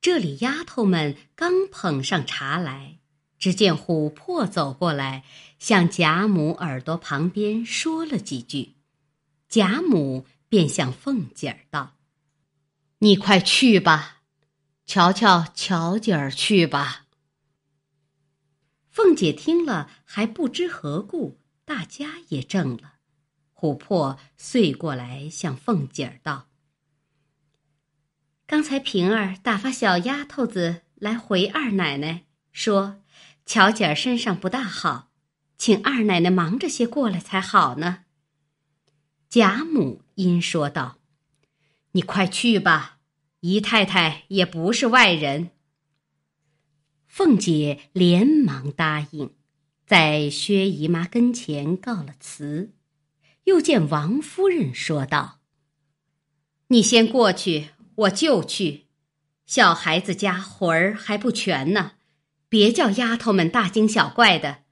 这里丫头们刚捧上茶来，只见琥珀走过来，向贾母耳朵旁边说了几句，贾母便向凤姐儿道：“你快去吧，瞧瞧巧姐儿去吧。”凤姐听了还不知何故，大家也怔了。琥珀遂过来向凤姐儿道。刚才平儿打发小丫头子来回二奶奶，说巧姐儿身上不大好，请二奶奶忙着些过来才好呢。贾母因说道：“你快去吧，姨太太也不是外人。”凤姐连忙答应，在薛姨妈跟前告了辞，又见王夫人说道：“你先过去。”我就去，小孩子家魂儿还不全呢，别叫丫头们大惊小怪的。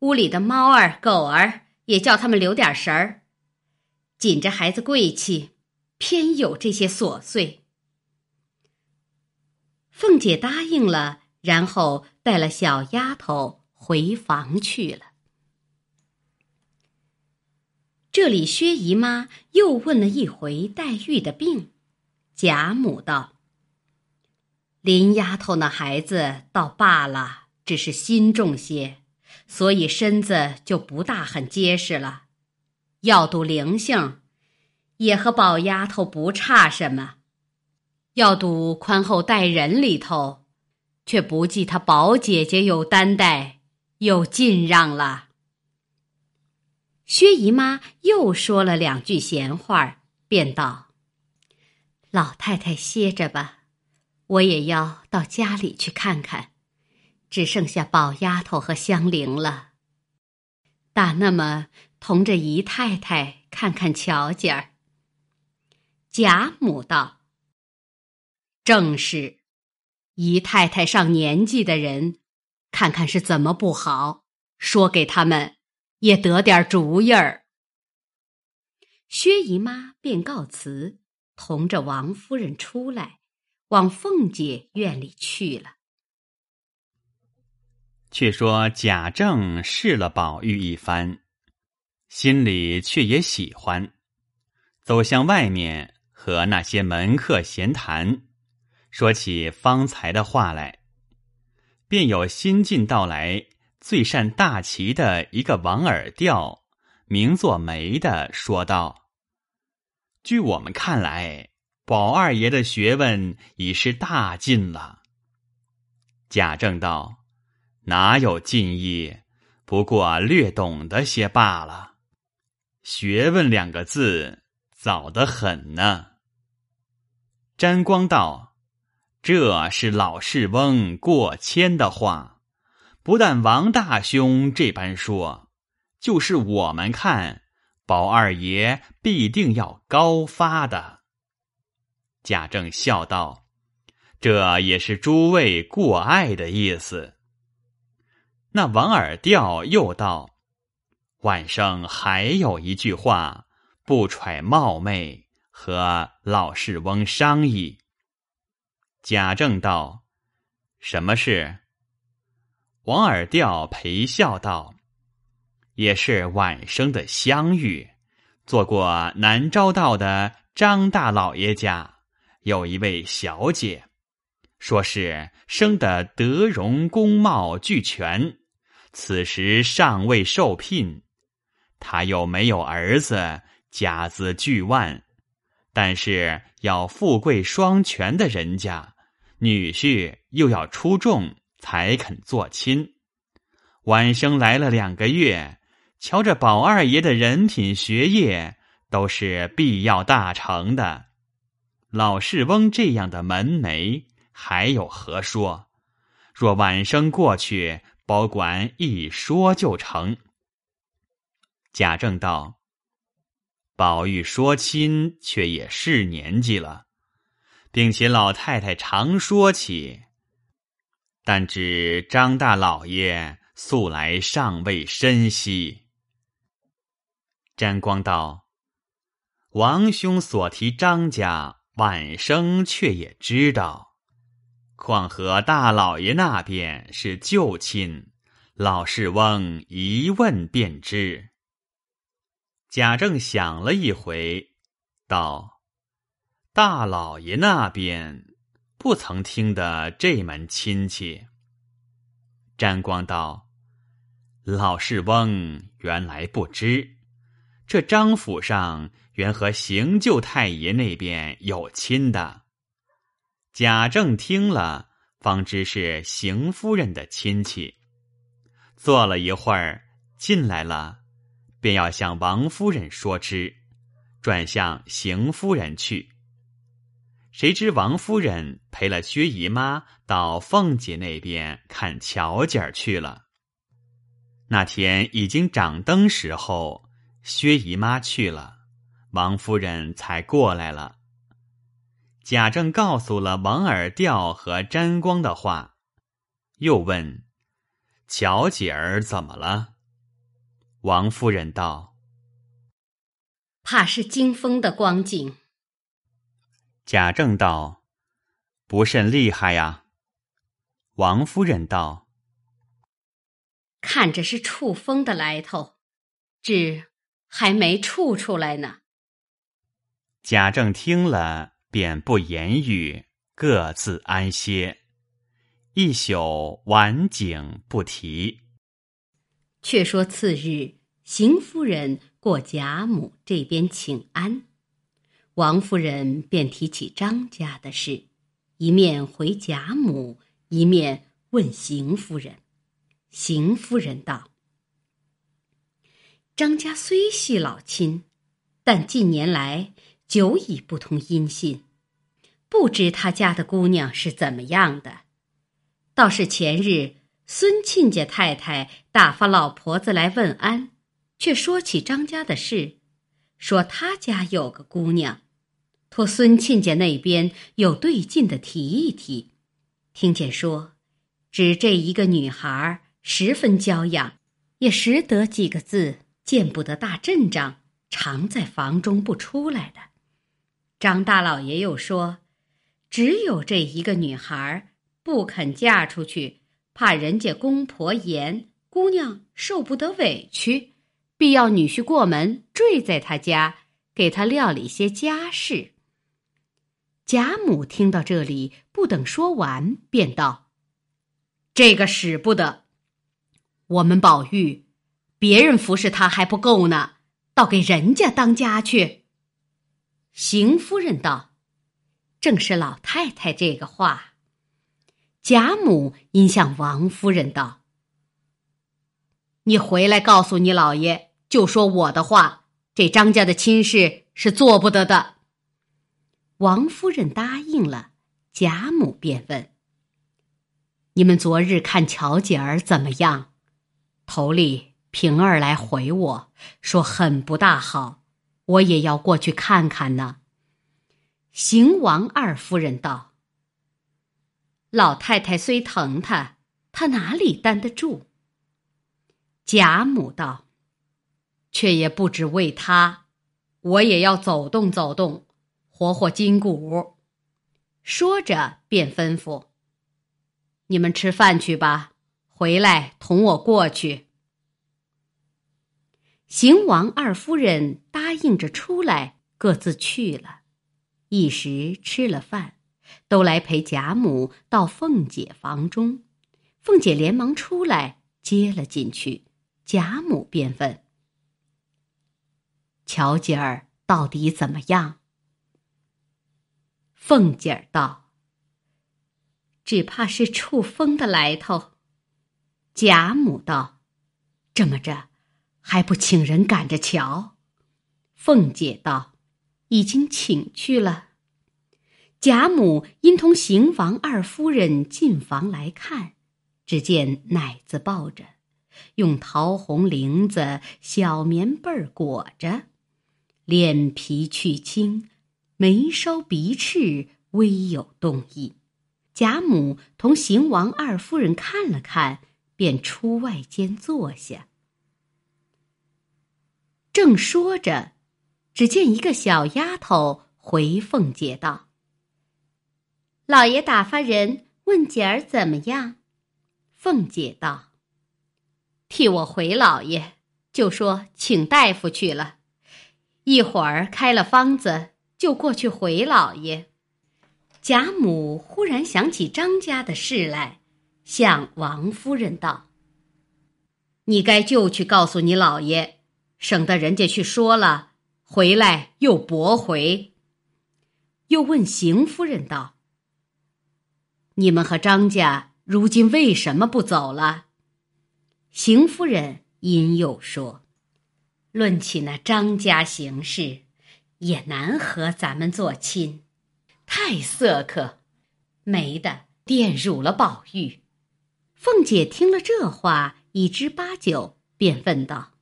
屋里的猫儿狗儿也叫他们留点神儿。紧着孩子贵气，偏有这些琐碎。凤姐答应了，然后带了小丫头回房去了。这里薛姨妈又问了一回黛玉的病。贾母道：“林丫头那孩子倒罢了，只是心重些，所以身子就不大很结实了。要赌灵性，也和宝丫头不差什么；要赌宽厚待人里头，却不计她宝姐姐有担待，有尽让了。”薛姨妈又说了两句闲话，便道。老太太歇着吧，我也要到家里去看看，只剩下宝丫头和香菱了。打那么同着姨太太看看巧姐儿。贾母道：“正是，姨太太上年纪的人，看看是怎么不好，说给他们也得点主意儿。”薛姨妈便告辞。同着王夫人出来，往凤姐院里去了。却说贾政试了宝玉一番，心里却也喜欢，走向外面和那些门客闲谈，说起方才的话来，便有新近到来最善大旗的一个王耳调，名作梅的说道。据我们看来，宝二爷的学问已是大进了。贾政道：“哪有进意？不过略懂得些罢了。学问两个字，早得很呢。”沾光道：“这是老世翁过谦的话，不但王大兄这般说，就是我们看。”宝二爷必定要高发的。贾政笑道：“这也是诸位过爱的意思。”那王尔调又道：“晚上还有一句话，不揣冒昧，和老世翁商议。”贾政道：“什么事？”王尔调陪笑道。也是晚生的相遇，做过南昭道的张大老爷家，有一位小姐，说是生得德容功貌俱全，此时尚未受聘。他又没有儿子，家资巨万，但是要富贵双全的人家，女婿又要出众，才肯做亲。晚生来了两个月。瞧着宝二爷的人品学业都是必要大成的，老世翁这样的门楣还有何说？若晚生过去，保管一说就成。贾政道：“宝玉说亲，却也是年纪了，并且老太太常说起，但只张大老爷素来尚未深悉。”沾光道：“王兄所提张家，晚生却也知道。况和大老爷那边是旧亲，老世翁一问便知。”贾政想了一回，道：“大老爷那边不曾听得这门亲戚。”沾光道：“老世翁原来不知，这张府上原和邢舅太爷那边有亲的。”贾政听了，方知是邢夫人的亲戚，坐了一会儿，进来了。便要向王夫人说之，转向邢夫人去。谁知王夫人陪了薛姨妈到凤姐那边看巧姐儿去了。那天已经掌灯时候，薛姨妈去了，王夫人才过来了。贾政告诉了王尔调和沾光的话，又问：“巧姐儿怎么了？”王夫人道：“怕是惊风的光景。”贾政道：“不甚厉害呀。”王夫人道：“看着是触风的来头，只还没处出来呢。”贾政听了，便不言语，各自安歇。一宿晚景不提。却说次日，邢夫人过贾母这边请安，王夫人便提起张家的事，一面回贾母，一面问邢夫人。邢夫人道：“张家虽系老亲，但近年来久已不通音信，不知他家的姑娘是怎么样的。倒是前日。”孙亲家太太打发老婆子来问安，却说起张家的事，说他家有个姑娘，托孙亲家那边有对劲的提一提。听见说，只这一个女孩十分娇养，也识得几个字，见不得大阵仗，常在房中不出来的。张大老爷又说，只有这一个女孩不肯嫁出去。怕人家公婆严，姑娘受不得委屈，必要女婿过门坠在他家，给他料理些家事。贾母听到这里，不等说完，便道：“这个使不得。我们宝玉，别人服侍他还不够呢，倒给人家当家去。”邢夫人道：“正是老太太这个话。”贾母因向王夫人道：“你回来告诉你老爷，就说我的话，这张家的亲事是做不得的。”王夫人答应了。贾母便问：“你们昨日看巧姐儿怎么样？”头里平儿来回我说很不大好，我也要过去看看呢。邢王二夫人道。老太太虽疼他，他哪里担得住？贾母道：“却也不止为他，我也要走动走动，活活筋骨。”说着便吩咐：“你们吃饭去吧，回来同我过去。”邢王二夫人答应着出来，各自去了。一时吃了饭。都来陪贾母到凤姐房中，凤姐连忙出来接了进去。贾母便问：“巧姐儿到底怎么样？”凤姐儿道：“只怕是触风的来头。”贾母道：“这么着，还不请人赶着瞧？”凤姐道：“已经请去了。”贾母因同邢王二夫人进房来看，只见奶子抱着，用桃红绫子小棉被裹着，脸皮去青，眉梢鼻翅微有动意。贾母同邢王二夫人看了看，便出外间坐下。正说着，只见一个小丫头回凤姐道。老爷打发人问姐儿怎么样？凤姐道：“替我回老爷，就说请大夫去了，一会儿开了方子，就过去回老爷。”贾母忽然想起张家的事来，向王夫人道：“你该就去告诉你老爷，省得人家去说了，回来又驳回。”又问邢夫人道：“你们和张家如今为什么不走了？”邢夫人因又说：“论起那张家行事，也难和咱们做亲。”太色可，没的玷辱了宝玉。凤姐听了这话，已知八九，便问道：“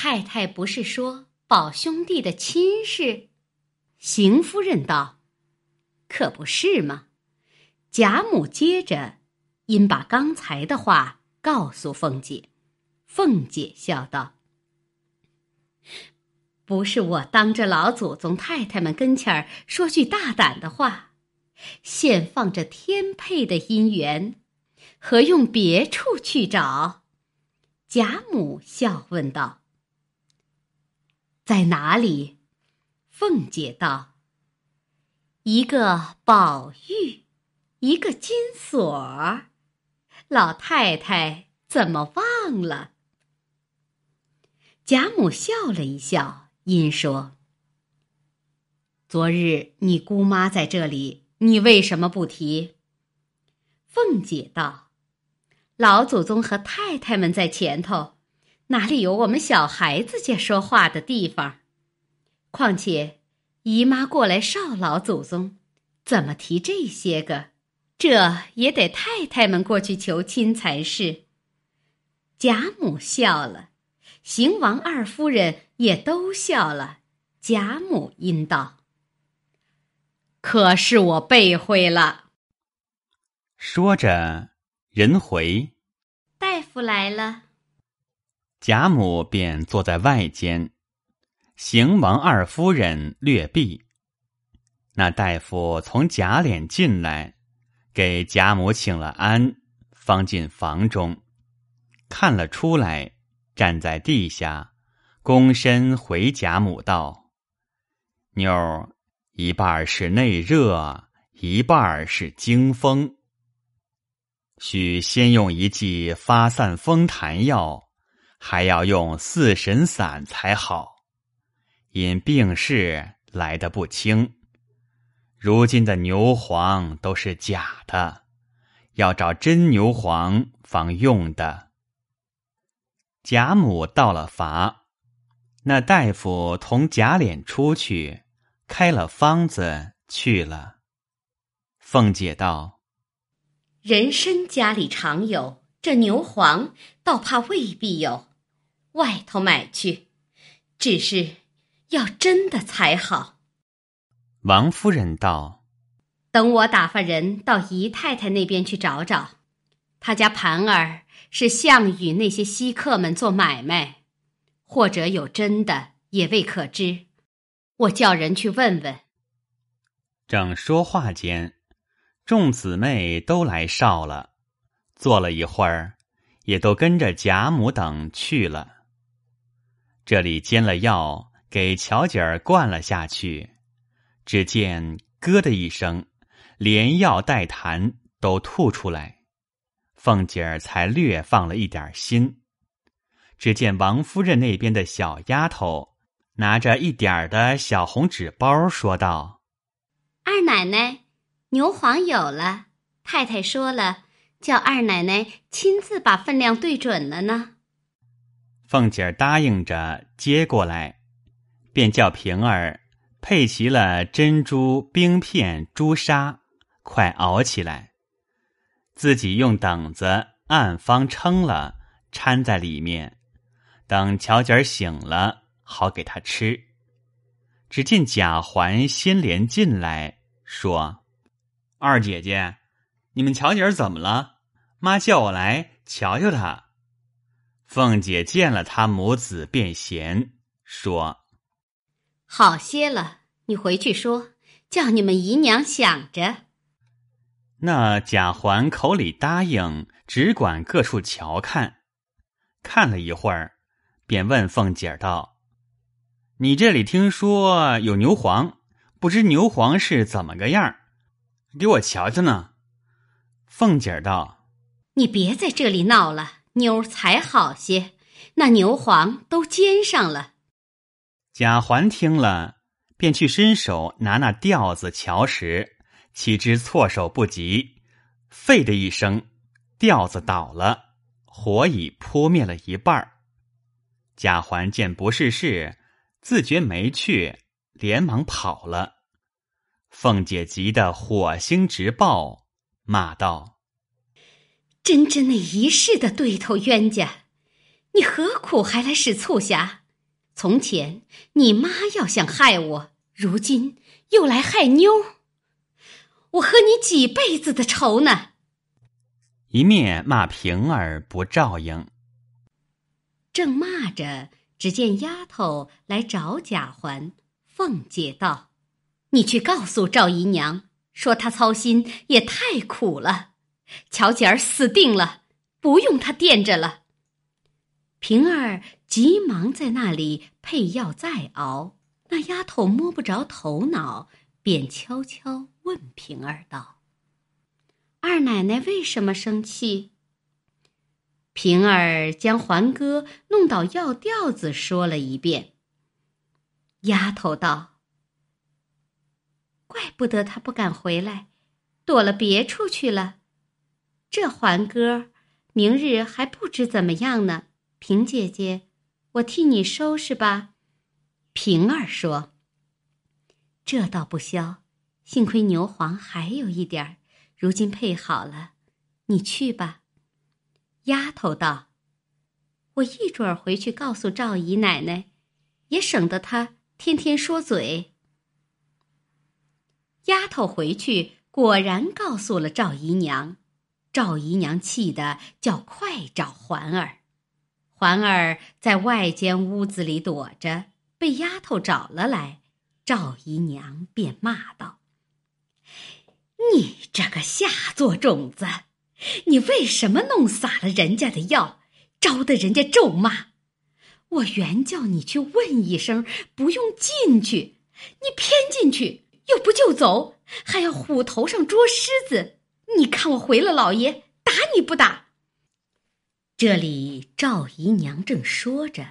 太太不是说宝兄弟的亲事？”邢夫人道：“可不是吗？”贾母接着因把刚才的话告诉凤姐，凤姐笑道。不是我当着老祖宗太太们跟前儿说句大胆的话，现放着天配的姻缘，何用别处去找？贾母笑问道：“在哪里？”凤姐道：“一个宝玉，一个金锁儿，老太太怎么忘了？”贾母笑了一笑。因说：“昨日你姑妈在这里，你为什么不提？”凤姐道：“老祖宗和太太们在前头，哪里有我们小孩子家说话的地方？况且姨妈过来少老祖宗，怎么提这些个？这也得太太们过去求亲才是。”贾母笑了。邢王二夫人也都笑了，贾母因道：“可是我背会了。”说着，人回，大夫来了。贾母便坐在外间，邢王二夫人略避。那大夫从贾琏进来，给贾母请了安，方进房中，看了出来。站在地下，躬身回贾母道：“妞儿，一半是内热，一半是惊风，需先用一剂发散风痰药，还要用四神散才好。因病势来得不轻，如今的牛黄都是假的，要找真牛黄方用的。”贾母到了乏，那大夫同贾琏出去，开了方子去了。凤姐道：“人参家里常有，这牛黄倒怕未必有，外头买去，只是要真的才好。”王夫人道：“等我打发人到姨太太那边去找找，她家盘儿。”是项羽那些稀客们做买卖，或者有真的也未可知。我叫人去问问。正说话间，众姊妹都来哨了，坐了一会儿，也都跟着贾母等去了。这里煎了药，给巧姐儿灌了下去，只见咯的一声，连药带痰都吐出来。凤姐儿才略放了一点心，只见王夫人那边的小丫头拿着一点儿的小红纸包，说道：“二奶奶，牛黄有了，太太说了，叫二奶奶亲自把分量对准了呢。”凤姐儿答应着接过来，便叫平儿配齐了珍珠冰片、朱砂，快熬起来。自己用等子按方称了，掺在里面，等巧姐儿醒了，好给她吃。只见贾环先连进来，说：“二姐姐，你们巧姐儿怎么了？妈叫我来瞧瞧她。”凤姐见了他母子，便嫌说：“好些了，你回去说，叫你们姨娘想着。”那贾环口里答应，只管各处瞧看。看了一会儿，便问凤姐儿道：“你这里听说有牛黄，不知牛黄是怎么个样儿？给我瞧瞧呢。”凤姐儿道：“你别在这里闹了，妞儿才好些。那牛黄都煎上了。”贾环听了，便去伸手拿那吊子瞧时，岂知措手不及，废的一声，吊子倒了。火已扑灭了一半儿，贾环见不是事，自觉没趣，连忙跑了。凤姐急得火星直爆，骂道：“真真那一世的对头冤家，你何苦还来使促狭？从前你妈要想害我，如今又来害妞，我和你几辈子的仇呢？”一面骂平儿不照应，正骂着，只见丫头来找贾环。凤姐道：“你去告诉赵姨娘，说她操心也太苦了，巧姐儿死定了，不用她垫着了。”平儿急忙在那里配药再熬。那丫头摸不着头脑，便悄悄问平儿道。二奶奶为什么生气？平儿将环哥弄倒药吊子说了一遍。丫头道：“怪不得他不敢回来，躲了别处去了。这环哥明日还不知怎么样呢。平姐姐，我替你收拾吧。”平儿说：“这倒不消，幸亏牛黄还有一点儿。”如今配好了，你去吧。丫头道：“我一准儿回去告诉赵姨奶奶，也省得她天天说嘴。”丫头回去果然告诉了赵姨娘，赵姨娘气得叫快找环儿。环儿在外间屋子里躲着，被丫头找了来，赵姨娘便骂道。你这个下作种子，你为什么弄洒了人家的药，招得人家咒骂？我原叫你去问一声，不用进去，你偏进去，又不就走，还要虎头上捉狮子。你看我回了老爷，打你不打？这里赵姨娘正说着，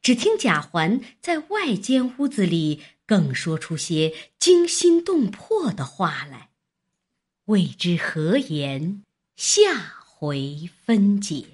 只听贾环在外间屋子里更说出些惊心动魄的话来。未知何言，下回分解。